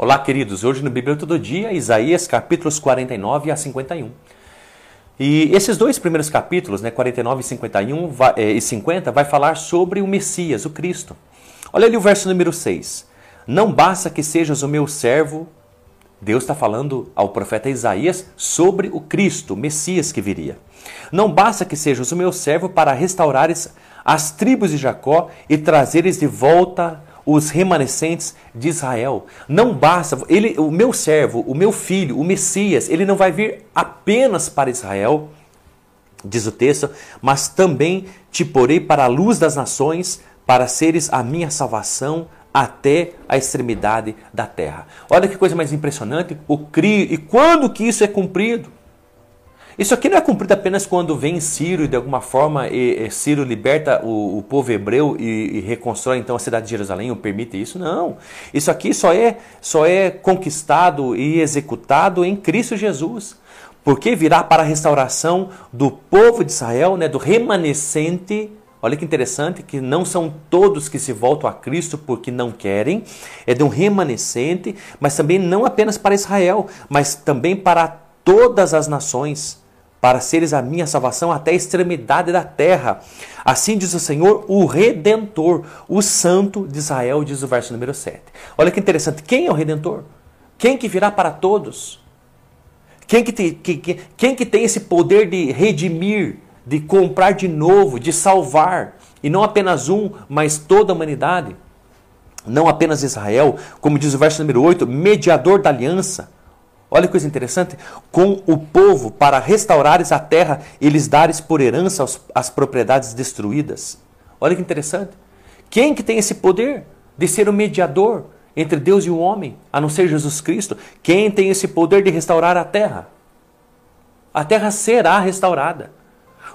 Olá, queridos. Hoje no Bíblia Todo Dia, Isaías capítulos 49 a 51. E esses dois primeiros capítulos, né, 49 e 51 vai, eh, e 50, vai falar sobre o Messias, o Cristo. Olha ali o verso número 6. Não basta que sejas o meu servo. Deus está falando ao profeta Isaías sobre o Cristo, o Messias que viria. Não basta que sejas o meu servo para restaurares as tribos de Jacó e trazeres de volta os remanescentes de Israel. Não basta, ele, o meu servo, o meu filho, o Messias, ele não vai vir apenas para Israel, diz o texto, mas também te porei para a luz das nações, para seres a minha salvação até a extremidade da terra. Olha que coisa mais impressionante, o crio, e quando que isso é cumprido? Isso aqui não é cumprido apenas quando vem Ciro e de alguma forma e, e Ciro liberta o, o povo hebreu e, e, reconstrói então a cidade de Jerusalém, ou permite isso? Não. Isso aqui só é, só é conquistado e executado em Cristo Jesus. Porque virá para a restauração do povo de Israel, né, do remanescente Olha que interessante que não são todos que se voltam a Cristo porque não querem, é de um remanescente, mas também não apenas para Israel, mas também para todas as nações para seres a minha salvação até a extremidade da terra. Assim diz o Senhor, o Redentor, o Santo de Israel, diz o verso número 7. Olha que interessante, quem é o Redentor? Quem que virá para todos? Quem que tem, que, que, quem que tem esse poder de redimir, de comprar de novo, de salvar? E não apenas um, mas toda a humanidade. Não apenas Israel, como diz o verso número 8, mediador da aliança Olha que coisa interessante. Com o povo, para restaurares a terra e lhes dares por herança as propriedades destruídas. Olha que interessante. Quem que tem esse poder de ser o mediador entre Deus e o homem, a não ser Jesus Cristo? Quem tem esse poder de restaurar a terra? A terra será restaurada.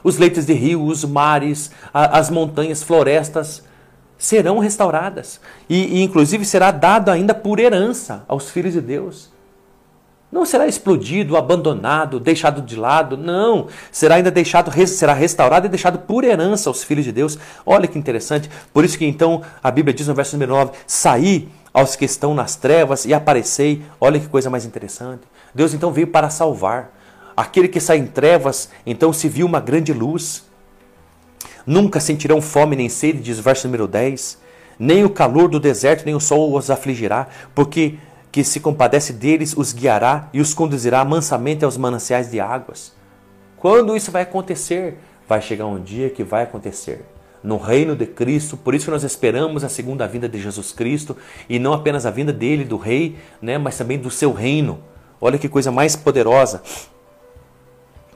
Os leitos de rio, os mares, as montanhas, florestas serão restauradas. E, e inclusive será dado ainda por herança aos filhos de Deus. Não será explodido, abandonado, deixado de lado, não. Será ainda deixado, será restaurado e deixado por herança aos filhos de Deus. Olha que interessante. Por isso que então a Bíblia diz no verso número 9: saí aos que estão nas trevas e aparecei. Olha que coisa mais interessante. Deus então veio para salvar. Aquele que sai em trevas, então se viu uma grande luz. Nunca sentirão fome nem sede, diz o verso número 10. Nem o calor do deserto, nem o sol os afligirá, porque que se compadece deles, os guiará e os conduzirá mansamente aos mananciais de águas. Quando isso vai acontecer? Vai chegar um dia que vai acontecer. No reino de Cristo, por isso nós esperamos a segunda vinda de Jesus Cristo e não apenas a vinda dele, do rei, né, mas também do seu reino. Olha que coisa mais poderosa.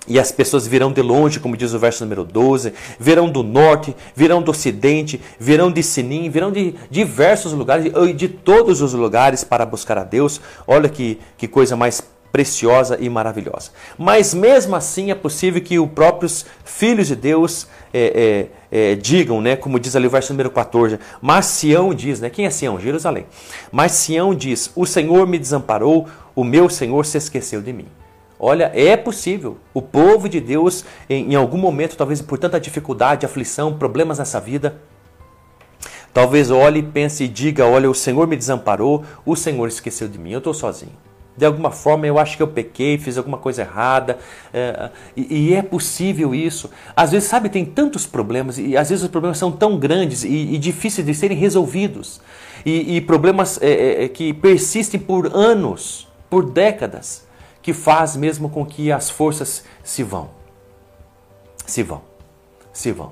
E as pessoas virão de longe, como diz o verso número 12, virão do norte, virão do ocidente, virão de Sinim, virão de diversos lugares, de, de todos os lugares para buscar a Deus. Olha que, que coisa mais preciosa e maravilhosa. Mas mesmo assim é possível que os próprios filhos de Deus é, é, é, digam, né, como diz ali o verso número 14, mas Sião diz, né, quem é Sião? Jerusalém. Mas Sião diz, o Senhor me desamparou, o meu Senhor se esqueceu de mim. Olha, é possível. O povo de Deus, em, em algum momento, talvez por tanta dificuldade, aflição, problemas nessa vida, talvez olhe, pense e diga: Olha, o Senhor me desamparou, o Senhor esqueceu de mim, eu estou sozinho. De alguma forma eu acho que eu pequei, fiz alguma coisa errada. É, e, e, é possível isso. Às vezes, sabe, tem tantos problemas, e às vezes os problemas são tão grandes e, e difíceis de serem resolvidos. E, e problemas é, é, é que persistem por anos, por décadas que faz mesmo com que as forças se vão. Se vão. Se vão.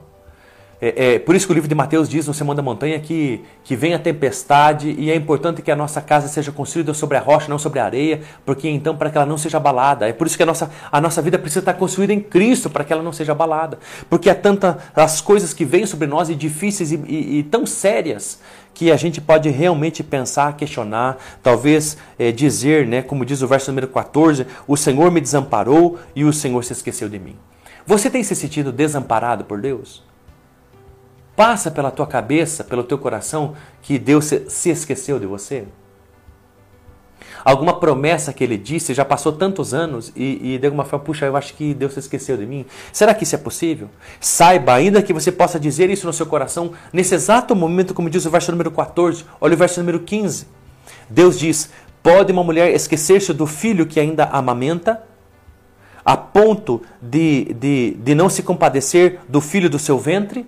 É, é, por isso que o livro de Mateus diz no Sermão da Montanha que, que vem a tempestade e é importante que a nossa casa seja construída sobre a rocha, não sobre a areia, porque então para que ela não seja abalada. É por isso que a nossa, a nossa vida precisa estar construída em Cristo para que ela não seja abalada. Porque há tantas as coisas que vêm sobre nós e difíceis e, e, e tão sérias que a gente pode realmente pensar, questionar, talvez é, dizer, né, como diz o verso número 14, o Senhor me desamparou e o Senhor se esqueceu de mim. Você tem se sentido desamparado por Deus? Passa pela tua cabeça, pelo teu coração, que Deus se esqueceu de você? alguma promessa que ele disse, já passou tantos anos e, e de alguma forma, puxa, eu acho que Deus se esqueceu de mim. Será que isso é possível? Saiba, ainda que você possa dizer isso no seu coração, nesse exato momento, como diz o verso número 14, olha o verso número 15. Deus diz: Pode uma mulher esquecer-se do filho que ainda amamenta, a ponto de, de, de não se compadecer do filho do seu ventre?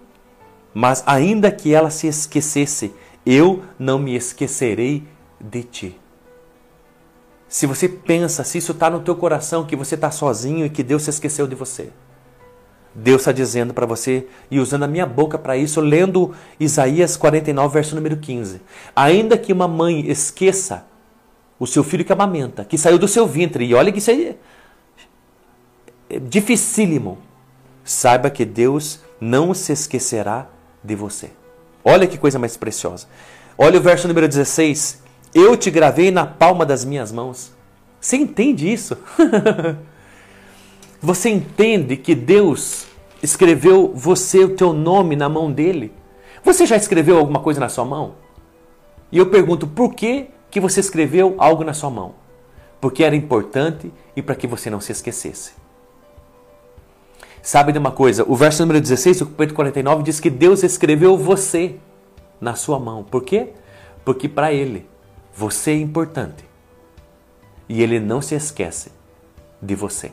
Mas ainda que ela se esquecesse, eu não me esquecerei de ti. Se você pensa, se isso está no teu coração, que você está sozinho e que Deus se esqueceu de você. Deus está dizendo para você, e usando a minha boca para isso, lendo Isaías 49, verso número 15. Ainda que uma mãe esqueça o seu filho que amamenta, que saiu do seu ventre, e olha que isso é, é dificílimo, saiba que Deus não se esquecerá de você. Olha que coisa mais preciosa. Olha o verso número 16. Eu te gravei na palma das minhas mãos. Você entende isso? você entende que Deus escreveu você, o teu nome na mão dele? Você já escreveu alguma coisa na sua mão? E eu pergunto, por que, que você escreveu algo na sua mão? Porque era importante e para que você não se esquecesse. Sabe de uma coisa? O verso número 16 do capítulo 49 diz que Deus escreveu você na sua mão. Por quê? Porque para Ele você é importante. E ele não se esquece de você.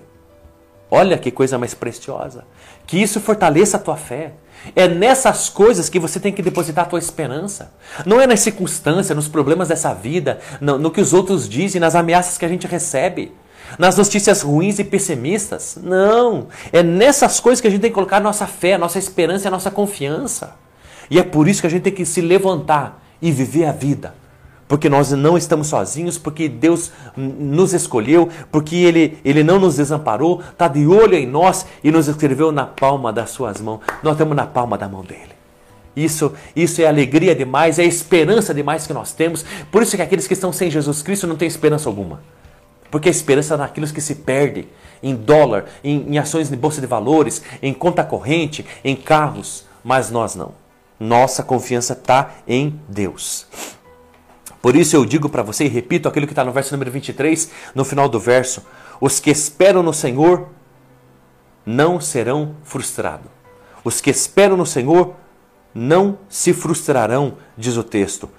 Olha que coisa mais preciosa. Que isso fortaleça a tua fé. É nessas coisas que você tem que depositar a tua esperança. Não é nas circunstâncias, nos problemas dessa vida, no, no que os outros dizem, nas ameaças que a gente recebe, nas notícias ruins e pessimistas. Não. É nessas coisas que a gente tem que colocar nossa fé, nossa esperança e nossa confiança. E é por isso que a gente tem que se levantar e viver a vida porque nós não estamos sozinhos, porque Deus nos escolheu, porque Ele, Ele não nos desamparou, está de olho em nós e nos escreveu na palma das suas mãos. Nós estamos na palma da mão dele. Isso, isso é alegria demais, é esperança demais que nós temos. Por isso que aqueles que estão sem Jesus Cristo não têm esperança alguma. Porque a esperança naqueles que se perdem em dólar, em, em ações de bolsa de valores, em conta corrente, em carros. Mas nós não. Nossa confiança está em Deus. Por isso eu digo para você e repito aquilo que está no verso número 23, no final do verso: os que esperam no Senhor não serão frustrados. Os que esperam no Senhor não se frustrarão, diz o texto.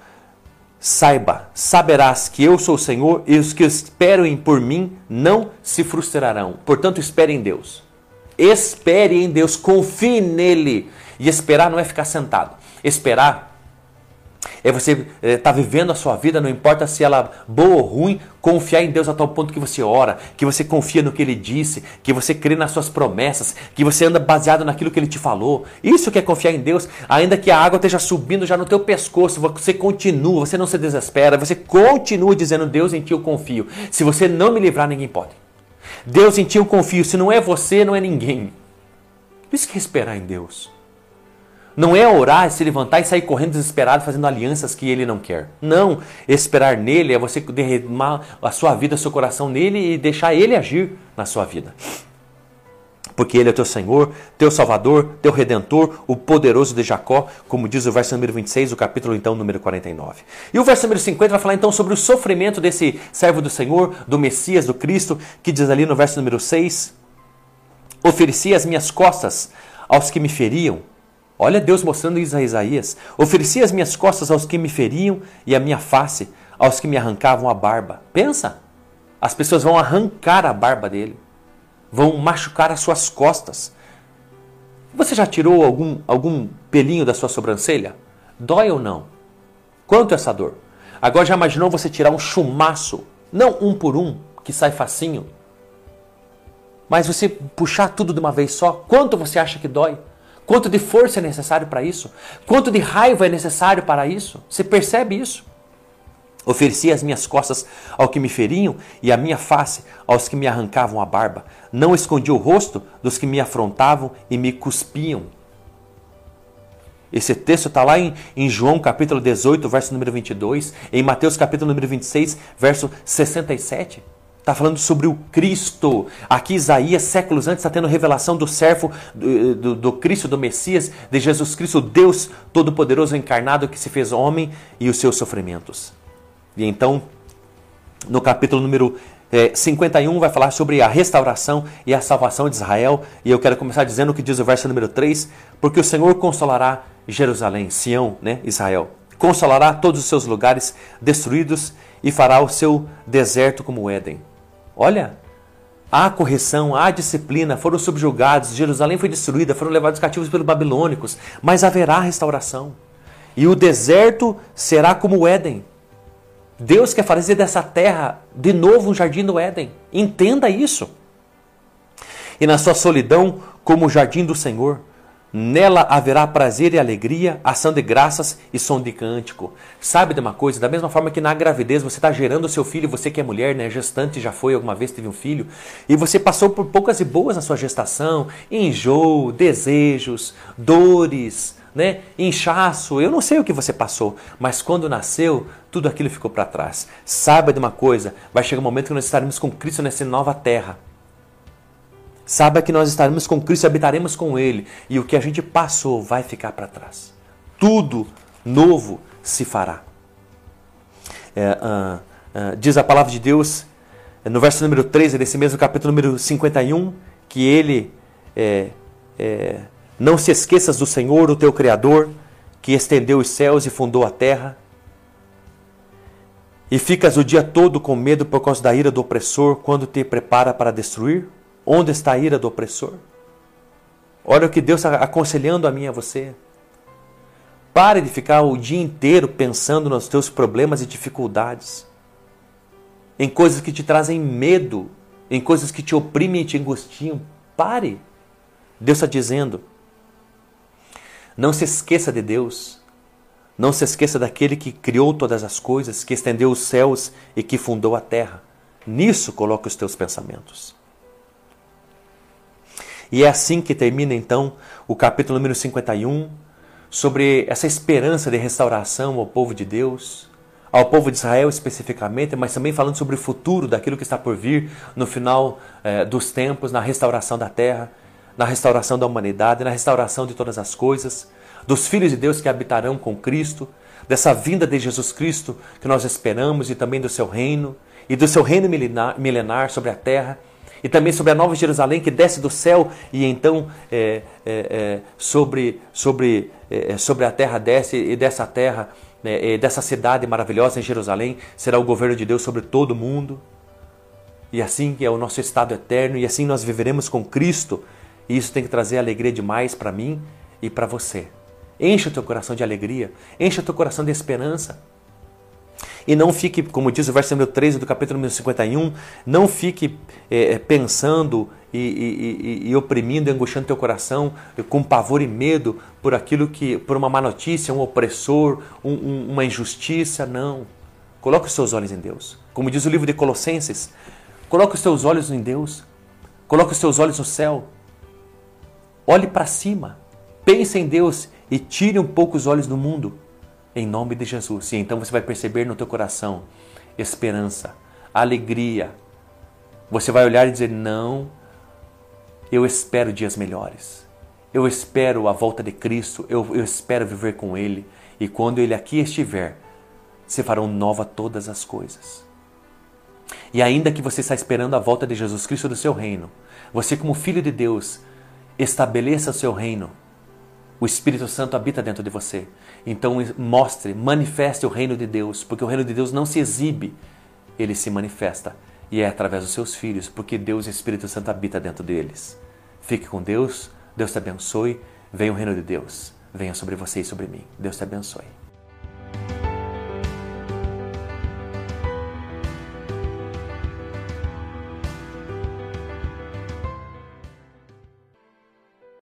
Saiba, saberás que eu sou o Senhor e os que esperam por mim não se frustrarão. Portanto, espere em Deus. Espere em Deus, confie nele. E esperar não é ficar sentado. Esperar é você estar é, tá vivendo a sua vida, não importa se ela é boa ou ruim, confiar em Deus a tal ponto que você ora, que você confia no que Ele disse, que você crê nas suas promessas, que você anda baseado naquilo que Ele te falou. Isso que é confiar em Deus, ainda que a água esteja subindo já no teu pescoço, você continua, você não se desespera, você continua dizendo, Deus em ti eu confio. Se você não me livrar, ninguém pode. Deus em ti eu confio, se não é você, não é ninguém. Isso que é esperar em Deus. Não é orar, se levantar e sair correndo desesperado fazendo alianças que ele não quer. Não. Esperar nele é você derramar a sua vida, o seu coração nele e deixar ele agir na sua vida. Porque ele é teu Senhor, teu Salvador, teu Redentor, o poderoso de Jacó, como diz o verso número 26, o capítulo então número 49. E o verso número 50 vai falar então sobre o sofrimento desse servo do Senhor, do Messias, do Cristo, que diz ali no verso número 6: Ofereci as minhas costas aos que me feriam Olha Deus mostrando isso a Isaías. Ofereci as minhas costas aos que me feriam e a minha face aos que me arrancavam a barba. Pensa, as pessoas vão arrancar a barba dele, vão machucar as suas costas. Você já tirou algum, algum pelinho da sua sobrancelha? Dói ou não? Quanto é essa dor? Agora já imaginou você tirar um chumaço, não um por um, que sai facinho, mas você puxar tudo de uma vez só? Quanto você acha que dói? Quanto de força é necessário para isso? Quanto de raiva é necessário para isso? Você percebe isso? Ofereci as minhas costas ao que me feriam e a minha face aos que me arrancavam a barba. Não escondi o rosto dos que me afrontavam e me cuspiam. Esse texto está lá em, em, João capítulo 18, verso número 22, em Mateus capítulo número 26, verso 67. Está falando sobre o Cristo. Aqui Isaías, séculos antes, está tendo revelação do servo do, do, do, Cristo, do Messias, de Jesus Cristo, Deus Todo-Poderoso encarnado que se fez homem e os seus sofrimentos. E então, no capítulo número é, 51, vai falar sobre a restauração e a salvação de Israel. E eu quero começar dizendo o que diz o verso número 3: Porque o Senhor consolará Jerusalém, Sião, né, Israel. Consolará todos os seus lugares destruídos e fará o seu deserto como o Éden. Olha, há correção, há disciplina, foram subjugados, Jerusalém foi destruída, foram levados cativos pelos babilônicos, mas haverá restauração. E o deserto será como o Éden. Deus quer fazer dessa terra de novo um jardim do Éden. Entenda isso. E na sua solidão, como o jardim do Senhor, Nela haverá prazer e alegria, ação de graças e som de cântico. Sabe de uma coisa? Da mesma forma que na gravidez você está gerando o seu filho, você que é mulher, né, gestante, já foi alguma vez, teve um filho, e você passou por poucas e boas na sua gestação, enjoo, desejos, dores, né, inchaço, eu não sei o que você passou, mas quando nasceu, tudo aquilo ficou para trás. Saiba de uma coisa, vai chegar um momento que nós estaremos com Cristo nessa nova terra. Saiba que nós estaremos com Cristo e habitaremos com Ele, e o que a gente passou vai ficar para trás. Tudo novo se fará. É, uh, uh, diz a palavra de Deus, no verso número 13 desse mesmo capítulo número 51, que Ele é, é, não se esqueças do Senhor, o teu Criador, que estendeu os céus e fundou a terra. E ficas o dia todo com medo por causa da ira do opressor, quando te prepara para destruir? Onde está a ira do opressor? Olha o que Deus está aconselhando a mim e a você. Pare de ficar o dia inteiro pensando nos teus problemas e dificuldades, em coisas que te trazem medo, em coisas que te oprimem e te angustiam. Pare. Deus está dizendo. Não se esqueça de Deus. Não se esqueça daquele que criou todas as coisas, que estendeu os céus e que fundou a terra. Nisso coloque os teus pensamentos. E é assim que termina então o capítulo número 51, sobre essa esperança de restauração ao povo de Deus, ao povo de Israel especificamente, mas também falando sobre o futuro daquilo que está por vir no final eh, dos tempos, na restauração da terra, na restauração da humanidade, na restauração de todas as coisas, dos filhos de Deus que habitarão com Cristo, dessa vinda de Jesus Cristo que nós esperamos e também do seu reino e do seu reino milenar, milenar sobre a terra e também sobre a Nova Jerusalém que desce do céu e então é, é, é, sobre, sobre, é, é, sobre a terra desce e dessa terra, né, dessa cidade maravilhosa em Jerusalém, será o governo de Deus sobre todo o mundo. E assim é o nosso estado eterno, e assim nós viveremos com Cristo. E isso tem que trazer alegria demais para mim e para você. Encha o teu coração de alegria, encha o teu coração de esperança. E não fique, como diz o verso número 13 do capítulo número 51, não fique é, pensando e, e, e, e, oprimindo angustiando teu coração com pavor e medo por aquilo que, por uma má notícia, um opressor, um, um, uma injustiça. Não. Coloque os seus olhos em Deus. Como diz o livro de Colossenses, coloque os teus olhos em Deus. Coloque os teus olhos no céu. Olhe para cima. Pense em Deus e tire um pouco os olhos do mundo em nome de Jesus. E então você vai perceber no teu coração esperança, alegria. Você vai olhar e dizer: Não, eu espero dias melhores. Eu espero a volta de Cristo. Eu, eu espero viver com Ele. E quando Ele aqui estiver, se farão nova todas as coisas. E ainda que você está esperando a volta de Jesus Cristo do seu reino, você, como filho de Deus, estabeleça o seu reino o Espírito Santo habita dentro de você. Então mostre, manifeste o reino de Deus, porque o reino de Deus não se exibe, ele se manifesta. E é através dos seus filhos, porque Deus e Espírito Santo habita dentro deles. Fique com Deus, Deus te abençoe, venha o reino de Deus, venha sobre você e sobre mim. Deus te abençoe.